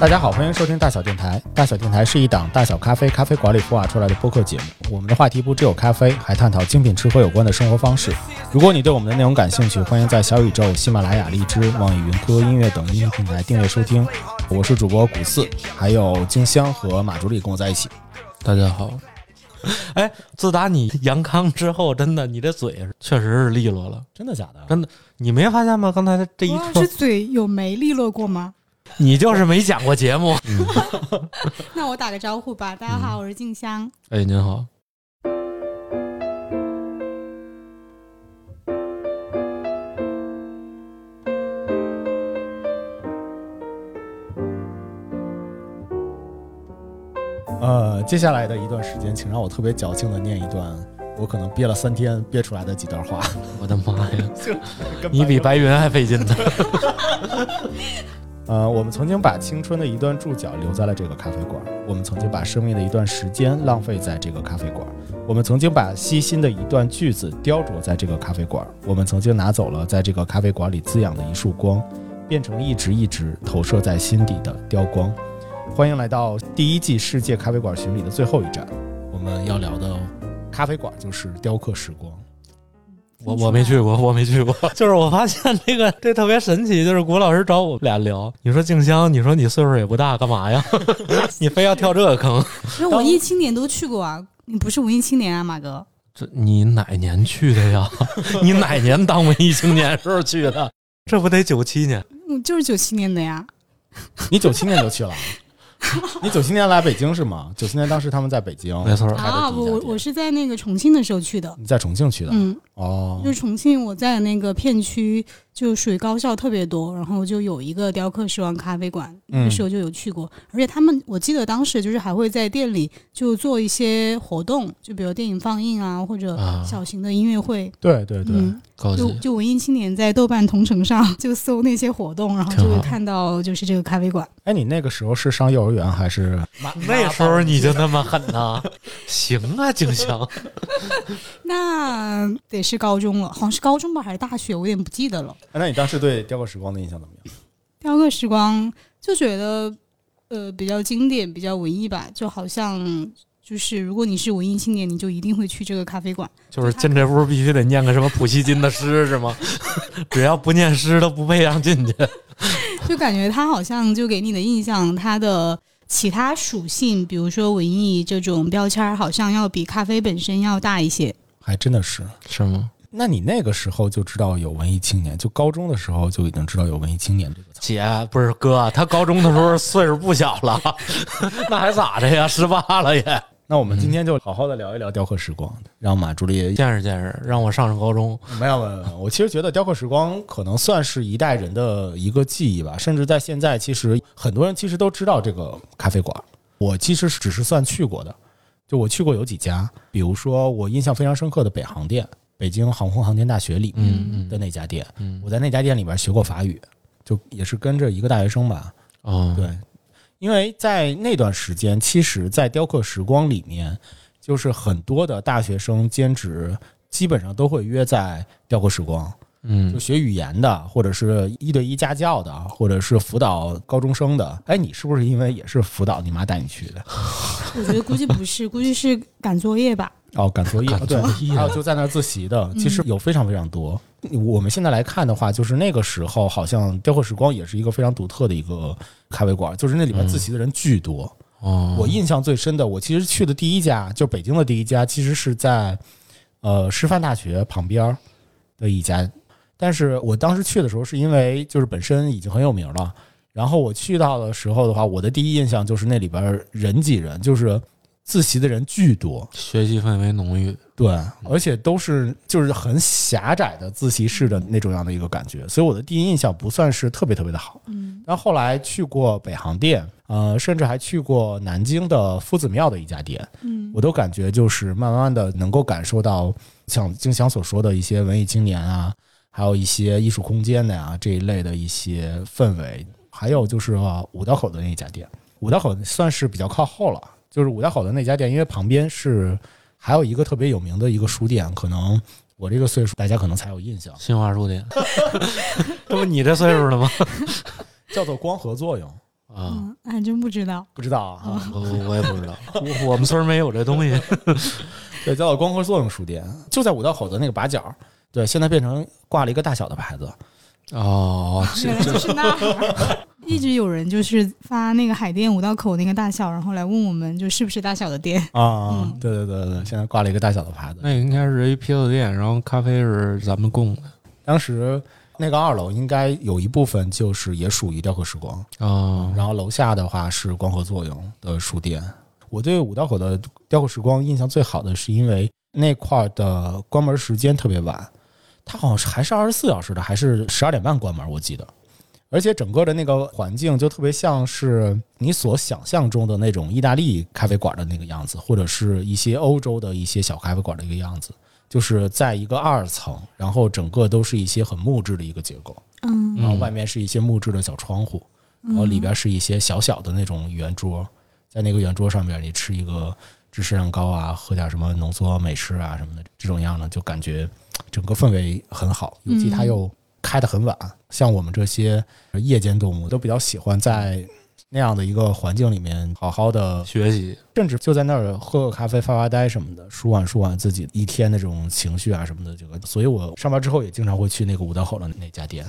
大家好，欢迎收听大小电台。大小电台是一档大小咖啡咖啡馆里孵化出来的播客节目。我们的话题不只有咖啡，还探讨精品吃喝有关的生活方式。如果你对我们的内容感兴趣，欢迎在小宇宙、喜马拉雅、荔枝、网易云、QQ 音乐等音频平台订阅收听。我是主播古四，还有静香和马助理跟我在一起。大家好。哎，自打你阳康之后，真的，你的嘴确实是利落了。真的假的？真的，你没发现吗？刚才这一我是嘴有没利落过吗？你就是没讲过节目。那我打个招呼吧，大家好，我是静香。哎，您好。呃，接下来的一段时间，请让我特别矫情的念一段我可能憋了三天憋出来的几段话。我的妈呀！你比白云还费劲呢。呃，我们曾经把青春的一段注脚留在了这个咖啡馆，我们曾经把生命的一段时间浪费在这个咖啡馆，我们曾经把悉心的一段句子雕琢在这个咖啡馆，我们曾经拿走了在这个咖啡馆里滋养的一束光，变成一直一直投射在心底的雕光。欢迎来到第一季世界咖啡馆巡礼的最后一站，我们要聊的咖啡馆就是雕刻时光。我我没去过，我没去过。就是我发现这个这特别神奇，就是谷老师找我俩聊，你说静香，你说你岁数也不大，干嘛呀？你非要跳这个坑？那文艺青年都去过啊，你不是文艺青年啊，马哥？这你哪年去的呀？你哪年当文艺青年时候去的？这不得九七年？嗯，就是九七年的呀。你九七年就去了？你九七年来北京是吗？九七年当时他们在北京，没错啊，我我是在那个重庆的时候去的。你在重庆去的？嗯，哦，就是重庆，我在那个片区。就属于高校特别多，然后就有一个雕刻时光咖啡馆，那时候就有去过。而且他们，我记得当时就是还会在店里就做一些活动，就比如电影放映啊，或者小型的音乐会。对对对，就就文艺青年在豆瓣同城上就搜那些活动，然后就会看到就是这个咖啡馆。哎，你那个时候是上幼儿园还是？那时候你就那么狠呢？行啊，景祥。那得是高中了，好像是高中吧，还是大学？我有点不记得了。那你当时对雕刻时光的印象怎么样？雕刻时光就觉得，呃，比较经典，比较文艺吧。就好像就是，如果你是文艺青年，你就一定会去这个咖啡馆。就是进这屋必须得念个什么普希金的诗是吗？只要不念诗都不配让进去。就感觉他好像就给你的印象，他的其他属性，比如说文艺这种标签，好像要比咖啡本身要大一些。还真的是是吗？那你那个时候就知道有文艺青年，就高中的时候就已经知道有文艺青年这个词。姐不是哥，他高中的时候岁数不小了，那还咋的呀？十八了也。那我们今天就好好的聊一聊雕刻时光，让马朱丽见识见识，让我上上高中。没有没有，我其实觉得雕刻时光可能算是一代人的一个记忆吧，甚至在现在，其实很多人其实都知道这个咖啡馆。我其实只是算去过的，就我去过有几家，比如说我印象非常深刻的北航店。北京航空航天大学里面的那家店，我在那家店里边学过法语，就也是跟着一个大学生吧。哦，对，因为在那段时间，其实，在雕刻时光里面，就是很多的大学生兼职，基本上都会约在雕刻时光。嗯，就学语言的，或者是一对一家教的，或者是辅导高中生的。哎，你是不是因为也是辅导？你妈带你去的？我觉得估计不是，估计是赶作业吧。哦，赶作业，对，还有就在那儿自习的，其实有非常非常多。我们现在来看的话，就是那个时候好像雕刻时光也是一个非常独特的一个咖啡馆，就是那里面自习的人巨多。哦，我印象最深的，我其实去的第一家，就北京的第一家，其实是在呃师范大学旁边的一家。但是我当时去的时候，是因为就是本身已经很有名了。然后我去到的时候的话，我的第一印象就是那里边人挤人，就是自习的人巨多，学习氛围浓郁。对，而且都是就是很狭窄的自习室的那种样的一个感觉。所以我的第一印象不算是特别特别的好。嗯。但后后来去过北航店，呃，甚至还去过南京的夫子庙的一家店。嗯。我都感觉就是慢慢的能够感受到像金祥所说的一些文艺青年啊。还有一些艺术空间的呀这一类的一些氛围，还有就是五道口的那家店，五道口算是比较靠后了。就是五道口的那家店，因为旁边是还有一个特别有名的一个书店，可能我这个岁数大家可能才有印象。新华书店，这不你这岁数了吗？叫做光合作用啊，还真不知道。不知道啊？我我也不知道，我我们村没有这东西。对，叫做光合作用书店，就在五道口的那个把角。对，现在变成挂了一个大小的牌子。哦，原来就是那儿。一直有人就是发那个海淀五道口那个大小，然后来问我们就是不是大小的店。啊嗯，对对对对，现在挂了一个大小的牌子。那应该是一啤酒店，然后咖啡是咱们供的。当时那个二楼应该有一部分就是也属于雕刻时光，哦，然后楼下的话是光合作用的书店。我对五道口的雕刻时光印象最好的是因为那块儿的关门时间特别晚，它好像是还是二十四小时的，还是十二点半关门，我记得。而且整个的那个环境就特别像是你所想象中的那种意大利咖啡馆的那个样子，或者是一些欧洲的一些小咖啡馆的一个样子，就是在一个二层，然后整个都是一些很木质的一个结构，嗯然后外面是一些木质的小窗户，然后里边是一些小小的那种圆桌，在那个圆桌上面你吃一个芝士蛋糕啊，喝点什么浓缩美式啊什么的，这种样呢，就感觉整个氛围很好，尤其它又开得很晚，像我们这些夜间动物都比较喜欢在那样的一个环境里面好好的学习甚至就在那儿喝个咖啡、发发呆什么的，舒缓舒缓自己一天的这种情绪啊什么的。这个，所以我上班之后也经常会去那个五道口的那家店。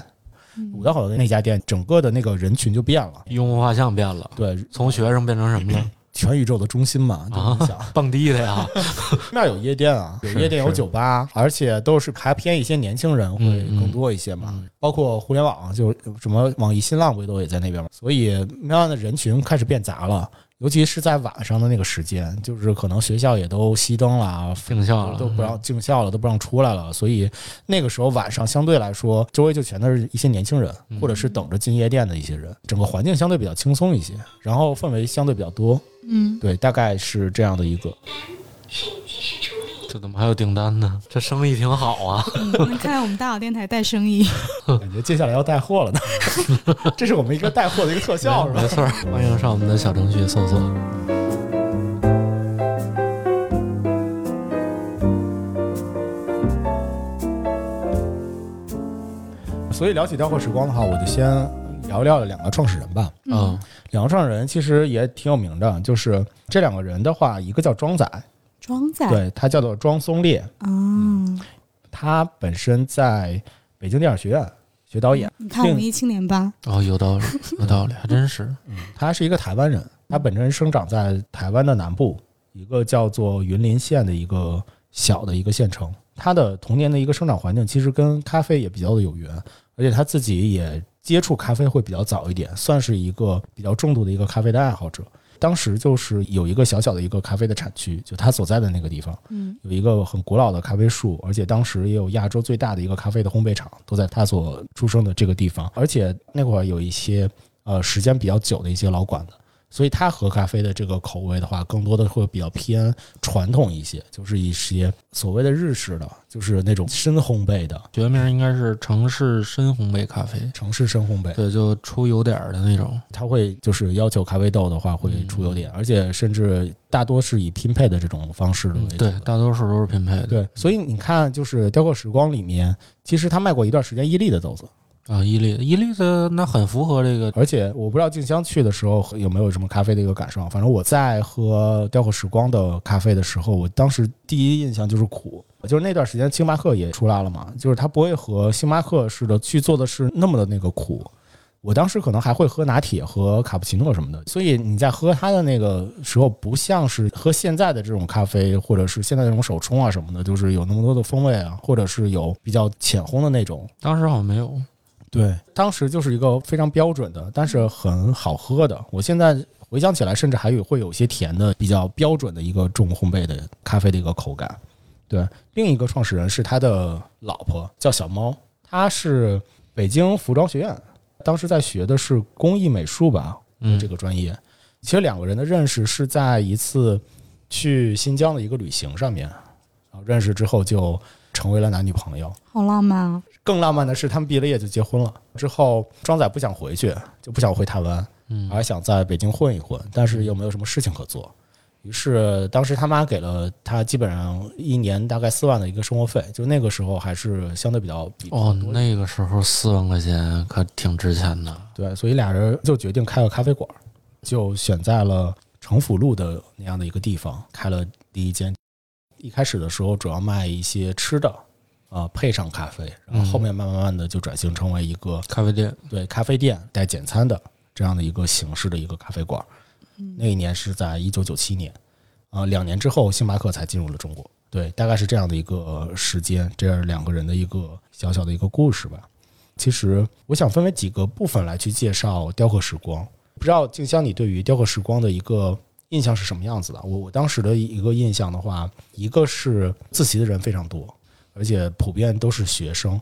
五道口的那家店，整个的那个人群就变了，用户画像变了，对，从学生变成什么了？全宇宙的中心嘛，啊就你想，蹦迪的呀，那儿有夜店啊，有夜店有酒吧，而且都是还偏一些年轻人会更多一些嘛。嗯。包括互联网，就什么网易新浪不都也在那边嘛？所以那样的人群开始变杂了，尤其是在晚上的那个时间，就是可能学校也都熄灯了，定校了，都不让进校了，都不让出来了，所以那个时候晚上相对来说，周围就全都是一些年轻人，嗯。或者是等着进夜店的一些人，整个环境相对比较轻松一些，然后氛围相对比较多，嗯，对，大概是这样的一个。这怎么还有订单呢？这生意挺好啊！嗯看来我们大小电台带生意。感觉接下来要带货了呢，这是我们一个带货的一个特效是吧没？错，欢迎上我们的小程序搜索。所以聊起雕刻时光的话，我就先聊聊两个创始人吧。嗯。两个创始人其实也挺有名的，就是这两个人的话，一个叫庄仔，庄仔，对他叫做庄松烈，嗯，他本身在北京电影学院学导演，你看文艺青年吧，哦，有道理，有道理，还真是。嗯他是一个台湾人，他本身生长在台湾的南部，一个叫做云林县的一个小的一个县城。他的童年的一个生长环境其实跟咖啡也比较的有缘，而且他自己也接触咖啡会比较早一点，算是一个比较重度的一个咖啡的爱好者。当时就是有一个小小的一个咖啡的产区，就他所在的那个地方，嗯有一个很古老的咖啡树，而且当时也有亚洲最大的一个咖啡的烘焙厂，都在他所出生的这个地方。而且那会儿有一些呃时间比较久的一些老馆子，所以他喝咖啡的这个口味的话，更多的会比较偏传统一些，就是一些所谓的日式的，就是那种深烘焙的学名应该是城市深烘焙咖啡，城市深烘焙。对，就出油点儿的那种。他会就是要求咖啡豆的话会出油点，而且甚至大多是以拼配的这种方式的为主的。对，大多数都是拼配的。对，所以你看，就是雕刻时光里面，其实他卖过一段时间伊利的豆子，啊，伊利伊利的那很符合这个。而且我不知道静香去的时候有没有什么咖啡的一个感受，反正我在喝雕刻时光的咖啡的时候，我当时第一印象就是苦，就是那段时间星巴克也出来了嘛，就是它不会和星巴克似的去做的是那么的那个苦。我当时可能还会喝拿铁和卡布奇诺什么的，所以你在喝它的那个时候，不像是喝现在的这种咖啡，或者是现在这种手冲啊什么的，就是有那么多的风味啊，或者是有比较浅烘的那种。当时好像没有。对，当时就是一个非常标准的，但是很好喝的。我现在回想起来，甚至还有会有些甜的，比较标准的一个重烘焙的咖啡的一个口感。对，另一个创始人是他的老婆，叫小猫，她是北京服装学院，当时在学的是工艺美术吧，嗯，这个专业。其实两个人的认识是在一次去新疆的一个旅行上面，然后认识之后就成为了男女朋友。好浪漫啊！更浪漫的是，他们毕了业就结婚了。之后，庄仔不想回去，就不想回台湾，嗯而想在北京混一混，但是又没有什么事情可做。于是，当时他妈给了他基本上一年大概四万的一个生活费，就那个时候还是相对比较比哦，那个时候四万块钱可挺值钱的。对，所以俩人就决定开个咖啡馆。就选在了城府路的那样的一个地方开了第一间。一开始的时候主要卖一些吃的，啊，配上咖啡，然后后面慢慢慢的就转型成为一个咖啡店，对咖啡店带简餐的这样的一个形式的一个咖啡馆。那一年是在一九九七年，啊，两年之后星巴克才进入了中国。对，大概是这样的一个时间，这样两个人的一个小小的一个故事吧。其实我想分为几个部分来去介绍雕刻时光。不知道静香，你对于雕刻时光的一个印象是什么样子的？我我当时的一个印象的话，一个是自习的人非常多，而且普遍都是学生。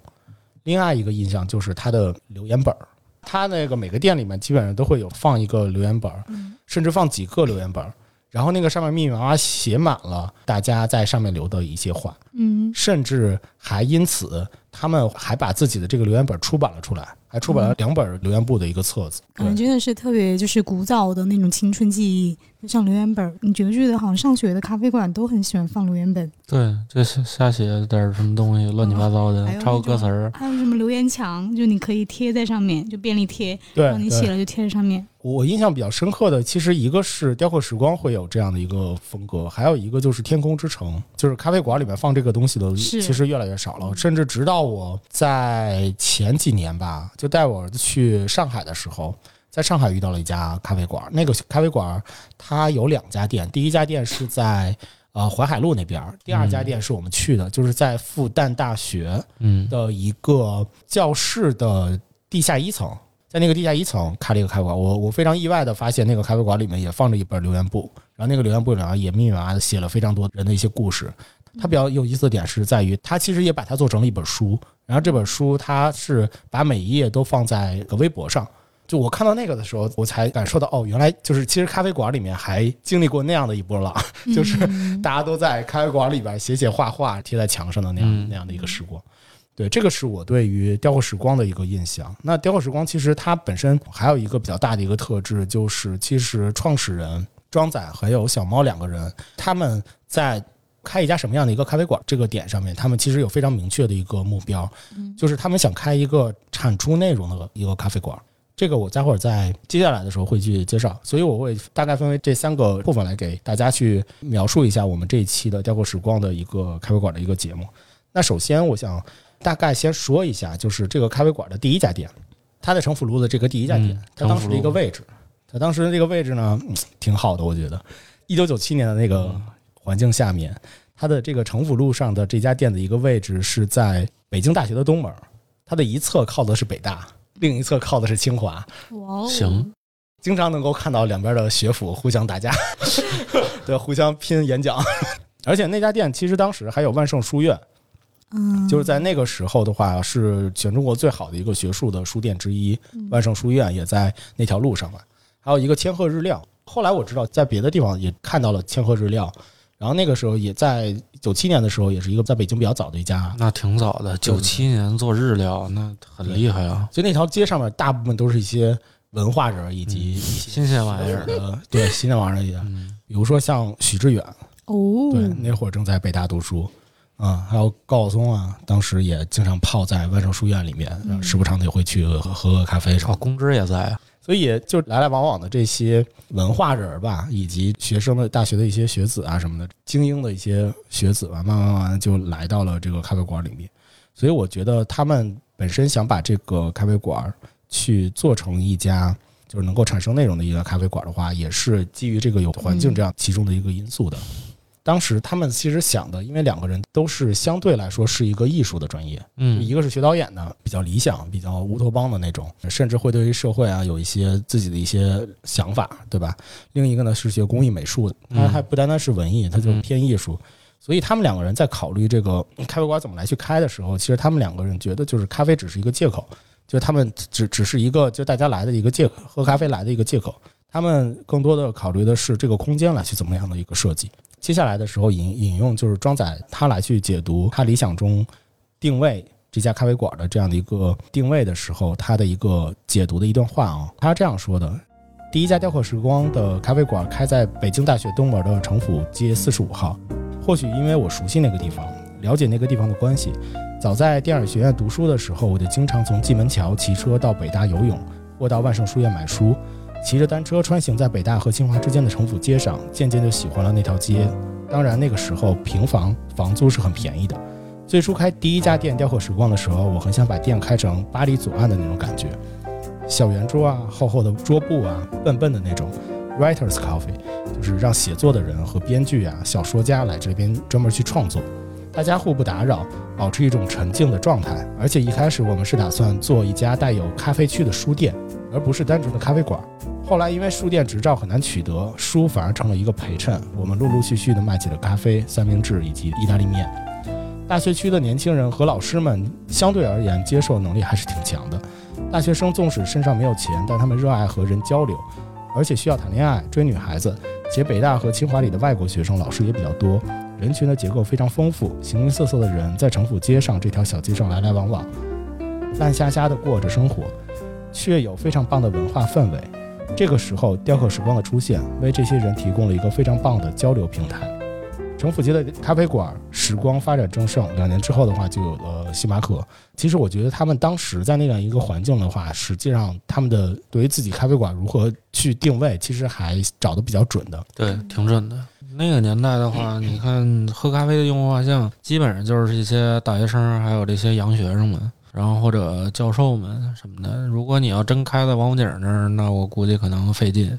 另外一个印象就是他的留言本儿，他那个每个店里面基本上都会有放一个留言本儿，甚至放几个留言本儿，然后那个上面密密麻麻写满了大家在上面留的一些话，嗯。甚至还因此他们还把自己的这个留言本出版了出来，还出版了两本留言簿的一个册子。感觉真的是特别就是古早的那种青春记忆，就像留言本儿。你觉不觉得好像上学的咖啡馆都很喜欢放留言本？对，就瞎瞎写点儿什么东西，乱七八糟的，抄个歌词儿，还有什么留言墙，就你可以贴在上面，就便利贴，对然后你写了就贴在上面。我印象比较深刻的，其实一个是雕刻时光会有这样的一个风格，还有一个就是天空之城，就是咖啡馆里面放这个东西的，其实越来越少了。甚至直到我在前几年吧，就带我儿子去上海的时候，在上海遇到了一家咖啡馆，那个咖啡馆它有两家店，第一家店是在呃淮海路那边，第二家店是我们去的，就是在复旦大学嗯，的一个教室的地下一层，在那个地下一层开了一个咖啡馆。我我非常意外的发现，那个咖啡馆里面也放着一本留言簿，然后那个留言簿里面也密密麻麻的写了非常多人的一些故事。它比较有意思的点是在于，它其实也把它做成了一本书，然后这本书它是把每一页都放在一个微博上。就我看到那个的时候，我才感受到哦，原来就是其实咖啡馆里面还经历过那样的一波浪，就是大家都在咖啡馆里边写写画画，贴在墙上的那样、嗯那样的一个时光。对，这个是我对于雕刻时光的一个印象。那雕刻时光其实它本身还有一个比较大的一个特质，就是其实创始人庄仔还有小猫两个人，他们在开一家什么样的一个咖啡馆这个点上面，他们其实有非常明确的一个目标，就是他们想开一个产出内容的一个咖啡馆。这个我待会儿在接下来的时候会去介绍，所以我会大概分为这三个部分来给大家去描述一下我们这一期的雕刻时光的一个咖啡馆的一个节目。那首先我想大概先说一下，就是这个咖啡馆的第一家店，它在城府路的这个第一家店嗯，它当时的一个位置，它当时的这个位置呢，嗯挺好的，我觉得。一九九七年的那个环境下面，它的这个城府路上的这家店的一个位置是在北京大学的东门，它的一侧靠的是北大，另一侧靠的是清华，哇哦，行，经常能够看到两边的学府互相打架，对，互相拼演讲。而且那家店其实当时还有万盛书院，嗯，就是在那个时候的话，是全中国最好的一个学术的书店之一。万盛书院也在那条路上嘛，还有一个千鹤日料。后来我知道，在别的地方也看到了千鹤日料，然后那个时候也在九七年的时候，也是一个在北京比较早的一家。那挺早的，九七年做日料，那很厉害啊，就那条街上面，大部分都是一些文化人以及新鲜玩意儿。呃，对新鲜玩意儿也，嗯，比如说像许志远，哦，对，那会儿正在北大读书，啊、还有高晓松啊，当时也经常泡在万盛书院里面，时不常的也会去喝喝喝咖啡什么哦，公知也在啊，所以就来来往往的这些文化人儿吧，以及学生的大学的一些学子啊什么的，精英的一些学子吧，慢慢慢慢就来到了这个咖啡馆里面。所以我觉得他们本身想把这个咖啡馆去做成一家就是能够产生内容的一个咖啡馆的话，也是基于这个有环境这样其中的一个因素的。当时他们其实想的，因为两个人都是相对来说是一个艺术的专业，嗯一个是学导演的，比较理想，比较乌托邦的那种，甚至会对于社会啊有一些自己的一些想法，对吧？另一个呢是学工艺美术的，他嗯还不单单是文艺，他就嗯偏艺术。所以他们两个人在考虑这个咖啡馆怎么来去开的时候，其实他们两个人觉得就是咖啡只是一个借口，就他们只只是一个就大家来的一个借口，喝咖啡来的一个借口。他们更多的考虑的是这个空间来去怎么样的一个设计。接下来的时候引引用就是庄仔他来去解读他理想中定位这家咖啡馆的这样的一个定位的时候，他的一个解读的一段话啊，他这样说的：第一家雕刻时光的咖啡馆开在北京大学东门的城府街四十五号。或许因为我熟悉那个地方，了解那个地方的关系，早在电影学院读书的时候，我就经常从蓟门桥骑车到北大游泳，或到万盛书院买书。骑着单车穿行在北大和清华之间的城府街上，渐渐就喜欢了那条街。当然，那个时候平房房租是很便宜的。最初开第一家店雕刻时光的时候，我很想把店开成巴黎左岸的那种感觉，小圆桌啊，厚厚的桌布啊，笨笨的那种 writers coffee，就是让写作的人和编剧啊、小说家来这边专门去创作，大家互不打扰，保持一种沉静的状态。而且一开始我们是打算做一家带有咖啡区的书店，而不是单纯的咖啡馆。后来因为书店执照很难取得，书反而成了一个陪衬。我们陆陆续续的卖起了咖啡、三明治以及意大利面。大学区的年轻人和老师们相对而言接受能力还是挺强的。大学生纵使身上没有钱，但他们热爱和人交流，而且需要谈恋爱、追女孩子。且北大和清华里的外国学生老师也比较多，人群的结构非常丰富，形形色色的人在城府街上这条小街上来来往往，烂瞎瞎的过着生活，却有非常棒的文化氛围。这个时候，雕刻时光的出现，为这些人提供了一个非常棒的交流平台。城府街的咖啡馆时光发展正盛，两年之后的话，就有了星巴克。其实我觉得他们当时在那样一个环境的话，实际上他们的对于自己咖啡馆如何去定位，其实还找的比较准的。对，挺准的。那个年代的话，你看喝咖啡的用户画像，基本上就是一些大学生，还有这些洋学生们。然后或者教授们什么的，如果你要真开在王府井那儿，那我估计可能费劲。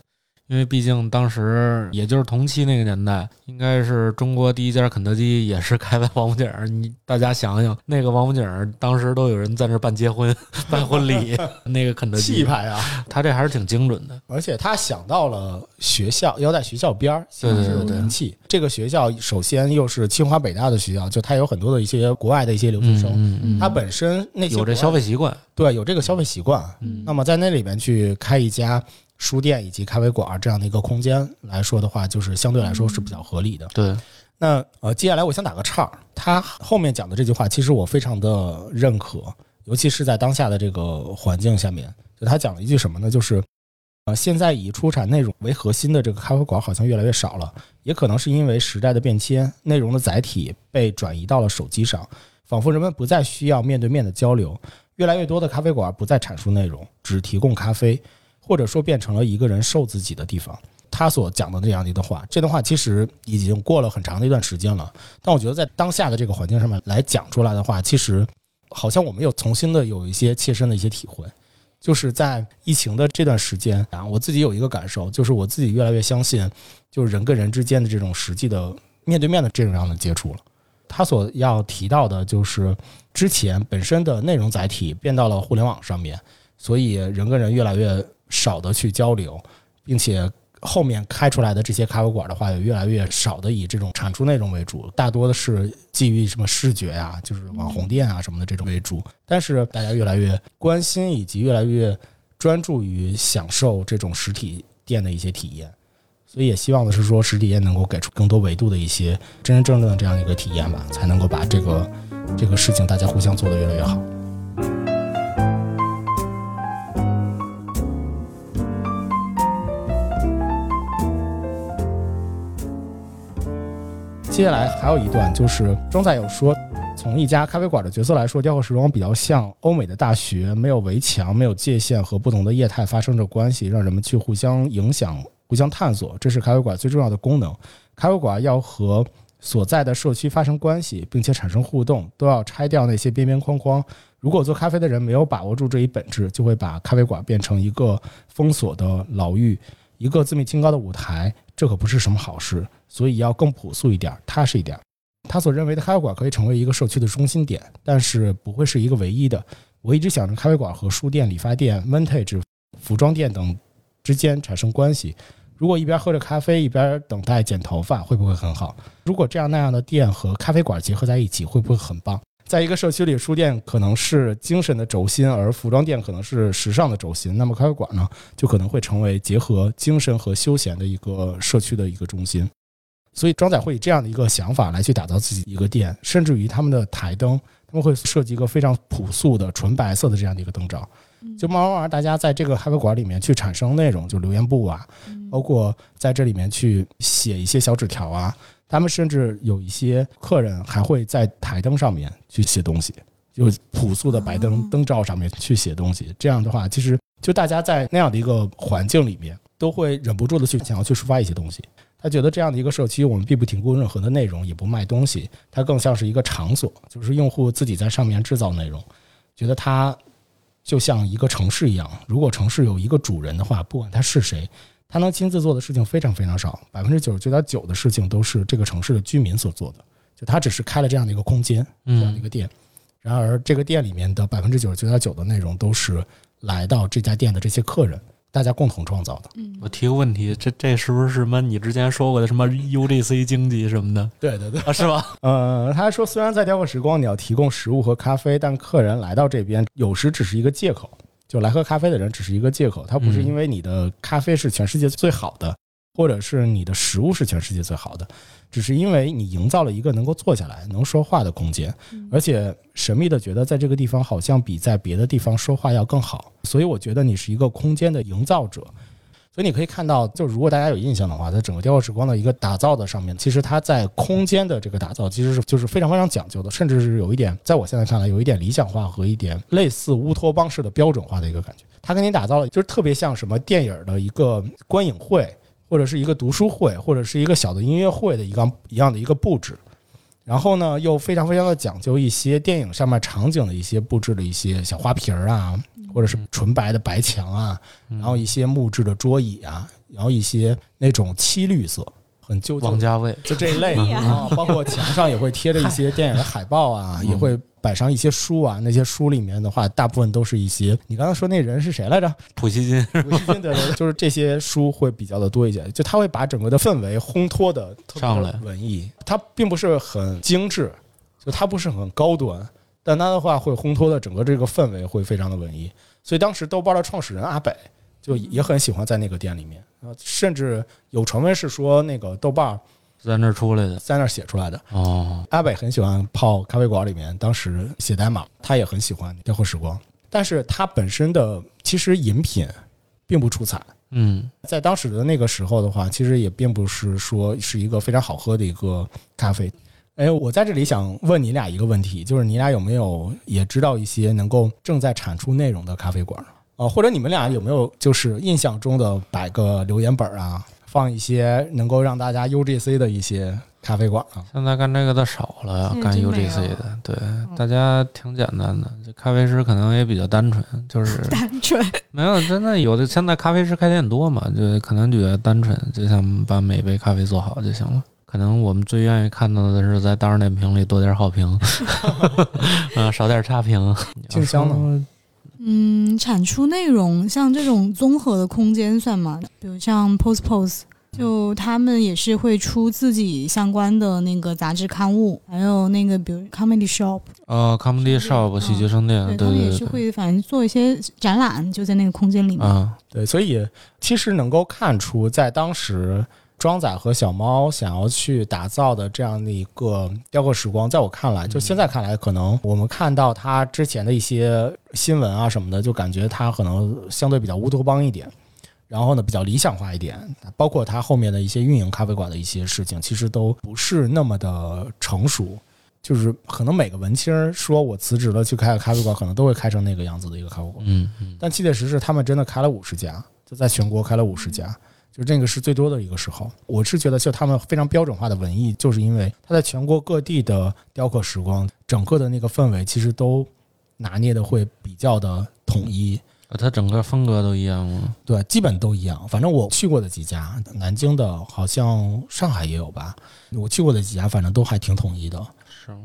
因为毕竟当时也就是同期那个年代，应该是中国第一家肯德基也是开在王府井。你大家想想，那个王府井当时都有人在那办结婚、办婚礼，那个肯德基气派啊！他这还是挺精准的，而且他想到了学校要在学校边儿，对对对，人气。这个学校首先又是清华北大的学校，就它有很多的一些国外的一些留学生，他本身那些有这消费习惯，对，有这个消费习惯。那么在那里面去开一家。书店以及咖啡馆这样的一个空间来说的话，就是相对来说是比较合理的。对，那呃，接下来我想打个岔儿，他后面讲的这句话，其实我非常的认可，尤其是在当下的这个环境下面，就他讲了一句什么呢？就是呃，现在以出产内容为核心的这个咖啡馆好像越来越少了，也可能是因为时代的变迁，内容的载体被转移到了手机上，仿佛人们不再需要面对面的交流，越来越多的咖啡馆不再阐述内容，只提供咖啡。或者说变成了一个人受自己的地方，他所讲的这样的一段话，这段话其实已经过了很长的一段时间了。但我觉得在当下的这个环境上面来讲出来的话，其实好像我们又重新的有一些切身的一些体会，就是在疫情的这段时间啊，我自己有一个感受，就是我自己越来越相信，就是人跟人之间的这种实际的面对面的这种样的接触了。他所要提到的就是之前本身的内容载体变到了互联网上面，所以人跟人越来越。少的去交流，并且后面开出来的这些咖啡馆的话，也越来越少的以这种产出内容为主，大多的是基于什么视觉啊，就是网红店啊什么的这种为主。但是大家越来越关心，以及越来越专注于享受这种实体店的一些体验，所以也希望的是说，实体店能够给出更多维度的一些真真正正的这样一个体验吧，才能够把这个这个事情大家互相做得越来越好。接下来还有一段，就是庄仔有说，从一家咖啡馆的角色来说，雕刻时光比较像欧美的大学，没有围墙，没有界限，和不同的业态发生着关系，让人们去互相影响、互相探索，这是咖啡馆最重要的功能。咖啡馆要和所在的社区发生关系，并且产生互动，都要拆掉那些边边框框。如果做咖啡的人没有把握住这一本质，就会把咖啡馆变成一个封锁的牢狱，一个自命清高的舞台，这可不是什么好事。所以要更朴素一点，踏实一点。他所认为的咖啡馆可以成为一个社区的中心点，但是不会是一个唯一的。我一直想着咖啡馆和书店、理发店、vintage 服装店等之间产生关系。如果一边喝着咖啡，一边等待剪头发，会不会很好？如果这样那样的店和咖啡馆结合在一起，会不会很棒？在一个社区里，书店可能是精神的轴心，而服装店可能是时尚的轴心。那么咖啡馆呢，就可能会成为结合精神和休闲的一个社区的一个中心。所以庄仔会以这样的一个想法来去打造自己一个店，甚至于他们的台灯，他们会设计一个非常朴素的纯白色的这样的一个灯罩，就慢慢慢大家在这个咖啡馆里面去产生内容，就留言簿啊，包括在这里面去写一些小纸条啊，他们甚至有一些客人还会在台灯上面去写东西，就朴素的白灯灯罩上面去写东西。这样的话，其实就大家在那样的一个环境里面，都会忍不住的去想要去抒发一些东西。他觉得这样的一个社区，我们并不提供任何的内容，也不卖东西，它更像是一个场所，就是用户自己在上面制造内容。觉得它就像一个城市一样，如果城市有一个主人的话，不管他是谁，他能亲自做的事情非常非常少，百分之九十九点九的事情都是这个城市的居民所做的。就他只是开了这样的一个空间，这样的一个店，然而这个店里面的百分之九十九点九的内容都是来到这家店的这些客人。大家共同创造的。我提个问题，这这是不是什么你之前说过的什么 UGC 经济什么的？对对对，啊，是吧？呃，他说，虽然在雕刻时光你要提供食物和咖啡，但客人来到这边有时只是一个借口，就来喝咖啡的人只是一个借口，他不是因为你的咖啡是全世界最好的，或者是你的食物是全世界最好的。只是因为你营造了一个能够坐下来、能说话的空间，而且神秘的觉得在这个地方好像比在别的地方说话要更好，所以我觉得你是一个空间的营造者。所以你可以看到，就如果大家有印象的话，在整个雕刻时光的一个打造的上面，其实它在空间的这个打造其实是就是非常非常讲究的，甚至是有一点在我现在看来有一点理想化和一点类似乌托邦式的标准化的一个感觉。它给你打造了，就是特别像什么电影的一个观影会。或者是一个读书会，或者是一个小的音乐会的一个一样的一个布置，然后呢，又非常非常的讲究一些电影上面场景的一些布置的一些小花瓶儿啊，或者是纯白的白墙啊，然后一些木质的桌椅啊，然后一些那种漆绿色。很旧，王家卫就这一类啊，包括墙上也会贴着一些电影的海报啊，也会摆上一些书啊。那些书里面的话，大部分都是一些你刚才说那人是谁来着？普希金，普希金对对，就是这些书会比较的多一些。就他会把整个的氛围烘托的上来，文艺，它并不是很精致，就它不是很高端，但它的话会烘托的整个这个氛围会非常的文艺。所以当时豆瓣的创始人阿北。就也很喜欢在那个店里面，甚至有传闻是说那个豆瓣在那儿出来的，在那儿写出来的。哦，阿北很喜欢泡咖啡馆里面，当时写代码，他也很喜欢雕刻时光，但是他本身的其实饮品并不出彩。嗯，在当时的那个时候的话，其实也并不是说是一个非常好喝的一个咖啡。哎，我在这里想问你俩一个问题，就是你俩有没有也知道一些能够正在产出内容的咖啡馆？啊，或者你们俩有没有就是印象中的摆个留言本啊，放一些能够让大家 UGC 的一些咖啡馆啊？现在干这个的少了，干 UGC 的，对，大家挺简单的。这咖啡师可能也比较单纯，就是 单纯，没有真的有的。现在咖啡师开店多嘛，就可能觉得单纯，就想把每杯咖啡做好就行了。可能我们最愿意看到的是在大众点评里多点好评，啊，少点差评。静香呢？嗯，产出内容像这种综合的空间算吗？比如像 Post Post，就他们也是会出自己相关的那个杂志刊物，还有那个比如 Comedy Shop，呃，Comedy Shop 喜剧商店，对对对，他们也是会反正做一些展览，就在那个空间里面。啊，对，所以其实能够看出在当时。庄仔和小猫想要去打造的这样的一个雕刻时光，在我看来，就现在看来，可能我们看到他之前的一些新闻啊什么的，就感觉他可能相对比较乌托邦一点，然后呢比较理想化一点，包括他后面的一些运营咖啡馆的一些事情，其实都不是那么的成熟。就是可能每个文青说我辞职了去开个咖啡馆，可能都会开成那个样子的一个咖啡馆。嗯嗯。但确确实实，他们真的开了五十家，就在全国开了五十家。就这个是最多的一个时候，我是觉得就他们非常标准化的文艺，就是因为他在全国各地的雕刻时光，整个的那个氛围其实都拿捏的会比较的统一。它整个风格都一样吗？对，基本都一样。反正我去过的几家，南京的，好像上海也有吧。我去过的几家，反正都还挺统一的，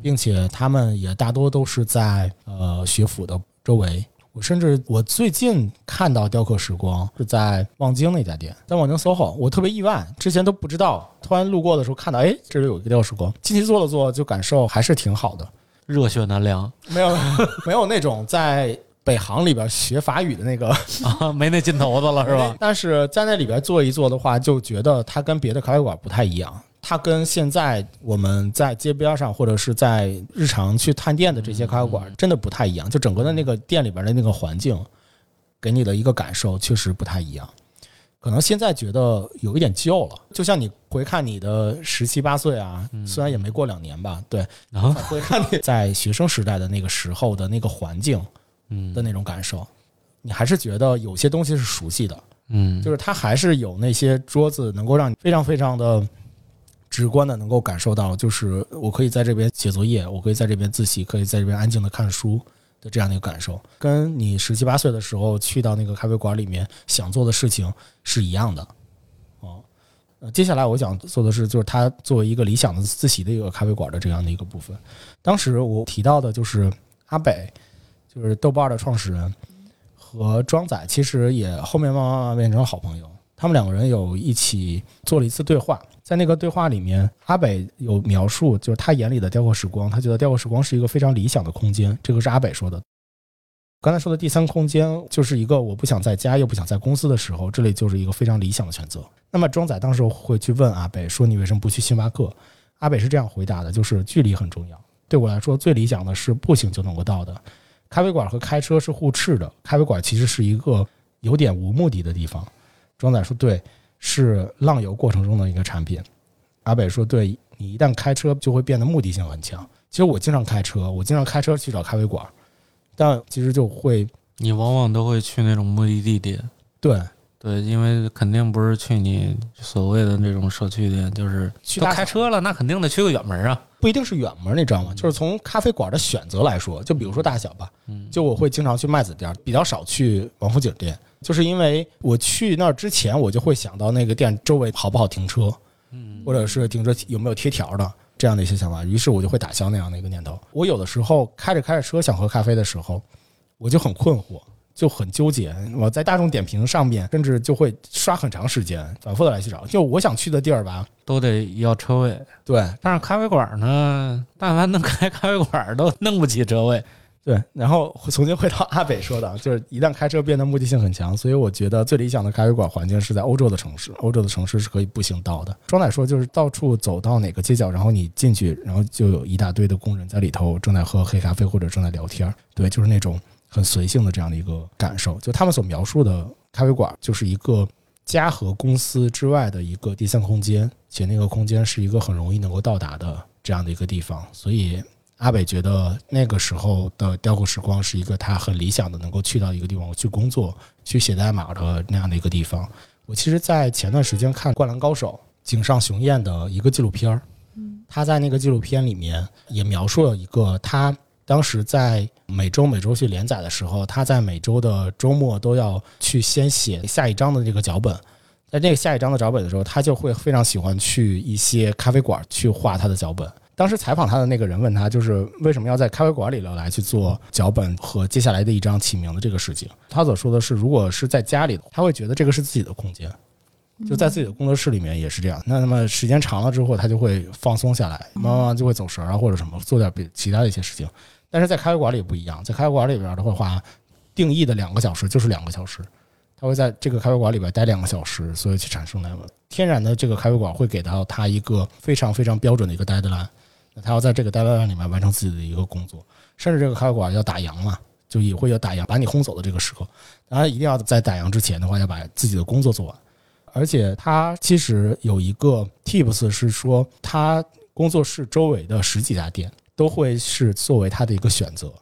并且他们也大多都是在呃学府的周围。我甚至我最近看到雕刻时光是在望京那家店，在望京 SOHO，我特别意外，之前都不知道，突然路过的时候看到，哎，这里有一个雕刻时光，进去坐了坐，就感受还是挺好的，热血难凉，没有 没有那种在北航里边学法语的那个 啊，没那劲头子了是吧？但是在那里边坐一坐的话，就觉得它跟别的咖啡馆不太一样。它跟现在我们在街边上或者是在日常去探店的这些咖啡馆真的不太一样，就整个的那个店里边的那个环境，给你的一个感受确实不太一样。可能现在觉得有一点旧了，就像你回看你的十七八岁啊，虽然也没过两年吧，对，然后？回看你 在学生时代的那个时候的那个环境，的那种感受。你还是觉得有些东西是熟悉的，嗯，就是它还是有那些桌子能够让你非常非常的直观的能够感受到，就是我可以在这边写作业，我可以在这边自习，可以在这边安静的看书的这样的一个感受，跟你十七八岁的时候去到那个咖啡馆里面想做的事情是一样的。哦，呃，接下来我想做的是，就是它作为一个理想的自习的一个咖啡馆的这样的一个部分。当时我提到的就是阿北，就是豆瓣的创始人。和庄仔其实也后面慢慢慢慢变成了好朋友。他们两个人有一起做了一次对话，在那个对话里面，阿北有描述，就是他眼里的雕刻时光，他觉得雕刻时光是一个非常理想的空间。这个是阿北说的。刚才说的第三空间，就是一个我不想在家又不想在公司的时候，这里就是一个非常理想的选择。那么庄仔当时会去问阿北说：“你为什么不去星巴克？”阿北是这样回答的：“就是距离很重要，对我来说最理想的是步行就能够到的。”咖啡馆和开车是互斥的，咖啡馆其实是一个有点无目的的地方。庄仔说：“对，是浪游过程中的一个产品。”阿北说：“对你一旦开车，就会变得目的性很强。其实我经常开车，我经常开车去找咖啡馆，但其实就会你往往都会去那种目的地点。对对，因为肯定不是去你所谓的那种社区店，就是都去大开车了，那肯定得去个远门啊。不一定是远门，你知道吗？就是从咖啡馆的选择来说，就比如说大小吧，嗯，就我会经常去麦子店，比较少去王府井店，就是因为我去那儿之前，我就会想到那个店周围好不好停车，嗯或者是停车有没有贴条的这样的一些想法，于是我就会打消那样的一个念头。我有的时候开着开着车想喝咖啡的时候，我就很困惑。就很纠结，我在大众点评上面甚至就会刷很长时间，反复的来去找。就我想去的地儿吧，都得要车位。对，但是咖啡馆呢，但凡能开咖啡馆都弄不起车位。对，然后重新回到阿北说的，就是一旦开车变得目的性很强，所以我觉得最理想的咖啡馆环境是在欧洲的城市，欧洲的城市是可以步行到的。庄仔说，就是到处走到哪个街角，然后你进去，然后就有一大堆的工人在里头正在喝黑咖啡或者正在聊天儿，对，就是那种很随性的这样的一个感受。就他们所描述的咖啡馆，就是一个家和公司之外的一个第三空间，且那个空间是一个很容易能够到达的这样的一个地方，所以。阿北觉得那个时候的雕刻时光是一个他很理想的能够去到一个地方去工作、去写代码的那样的一个地方。我其实，在前段时间看《灌篮高手》井上雄彦的一个纪录片儿，他在那个纪录片里面也描述了一个他当时在每周每周去连载的时候，他在每周的周末都要去先写下一章的这个脚本。在那个下一章的脚本的时候，他就会非常喜欢去一些咖啡馆去画他的脚本。当时采访他的那个人问他，就是为什么要在咖啡馆里头来去做脚本和接下来的一张起名的这个事情。他所说的是，如果是在家里，他会觉得这个是自己的空间，就在自己的工作室里面也是这样。那那么时间长了之后，他就会放松下来，慢慢就会走神啊，或者什么做点别其他的一些事情。但是在咖啡馆里不一样，在咖啡馆里边的话，定义的两个小时就是两个小时。他会在这个咖啡馆里边待两个小时，所以去产生那个天然的这个咖啡馆会给到他一个非常非常标准的一个 deadline。那他要在这个 deadline 里面完成自己的一个工作，甚至这个咖啡馆要打烊嘛，就也会有打烊把你轰走的这个时刻。当然，一定要在打烊之前的话，要把自己的工作做完。而且他其实有一个 tips 是说，他工作室周围的十几家店都会是作为他的一个选择。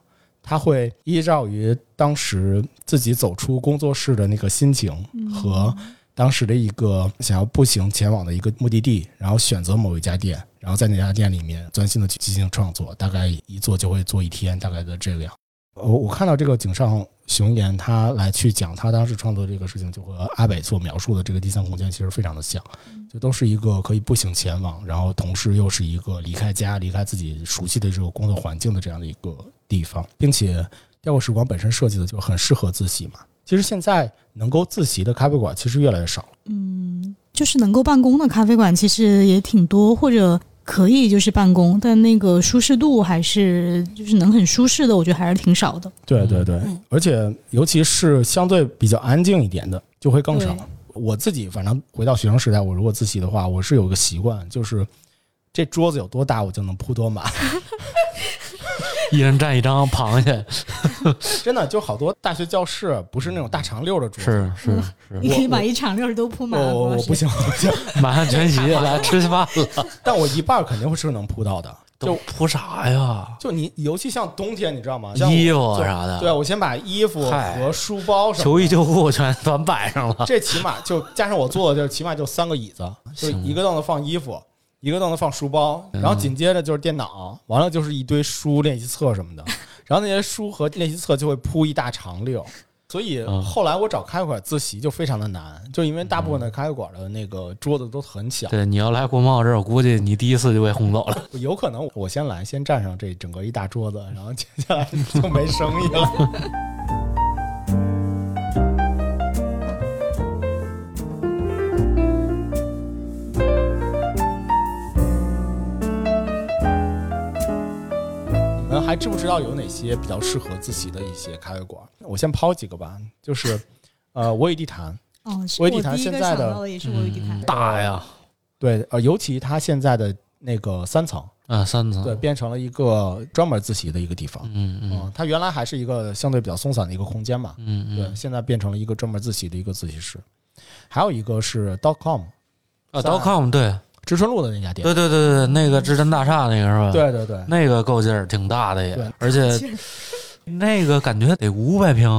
他会依照于当时自己走出工作室的那个心情和当时的一个想要步行前往的一个目的地，然后选择某一家店，然后在那家店里面专心的去进行创作，大概一做就会做一天，大概的这个样。我我看到这个井上雄彦他来去讲他当时创作这个事情，就和阿北所描述的这个第三空间其实非常的像，就都是一个可以步行前往，然后同时又是一个离开家、离开自己熟悉的这个工作环境的这样的一个地方，并且雕刻时光本身设计的就很适合自习嘛。其实现在能够自习的咖啡馆其实越来越少了。嗯，就是能够办公的咖啡馆其实也挺多，或者可以就是办公，但那个舒适度还是就是能很舒适的，我觉得还是挺少的。对对对，而且尤其是相对比较安静一点的，就会更少。我自己反正回到学生时代，我如果自习的话，我是有个习惯，就是这桌子有多大，我就能铺多满。一人占一张螃蟹，真的，就好多大学教室不是那种大长溜的桌子，是是是，你可以把一长溜都铺满了。我我不行，我不行，满汉全席来 吃饭了。但我一半肯定会是能铺到的。就铺啥呀？就你尤其像冬天，你知道吗？像衣服就啥的，对，我先把衣服和书包什么的秋衣秋裤全全摆上了。这起码就加上我坐的，就起码就三个椅子，就一个凳子放衣服，一个凳子放书包，嗯然后紧接着就是电脑，完了就是一堆书、练习册什么的，然后那些书和练习册就会铺一大长溜。所以嗯后来我找咖啡馆自习就非常的难，就因为大部分的咖啡馆的那个桌子都很小，对，你要来国贸这儿，我估计你第一次就被轰走了。有可能我先来，先占上这整个一大桌子，然后接下来就没生意了。还知不知道有哪些比较适合自习的一些咖啡馆？我先抛几个吧，就是呃，我与地坛，哦，是威地坛现在的想到的也是我有地坛。嗯，大呀，对，呃，尤其它现在的那个三层，啊，三层，对，变成了一个专门自习的一个地方。嗯嗯。嗯，它原来还是一个相对比较松散的一个空间嘛，嗯，嗯。对，现在变成了一个专门自习的一个自习室。还有一个是 dot com 啊，dot，.com 对知春路的那家店，对对对对，那个知春大厦那个是吧？，对对对，那个够劲儿，挺大的也，而且 那个感觉得五百平。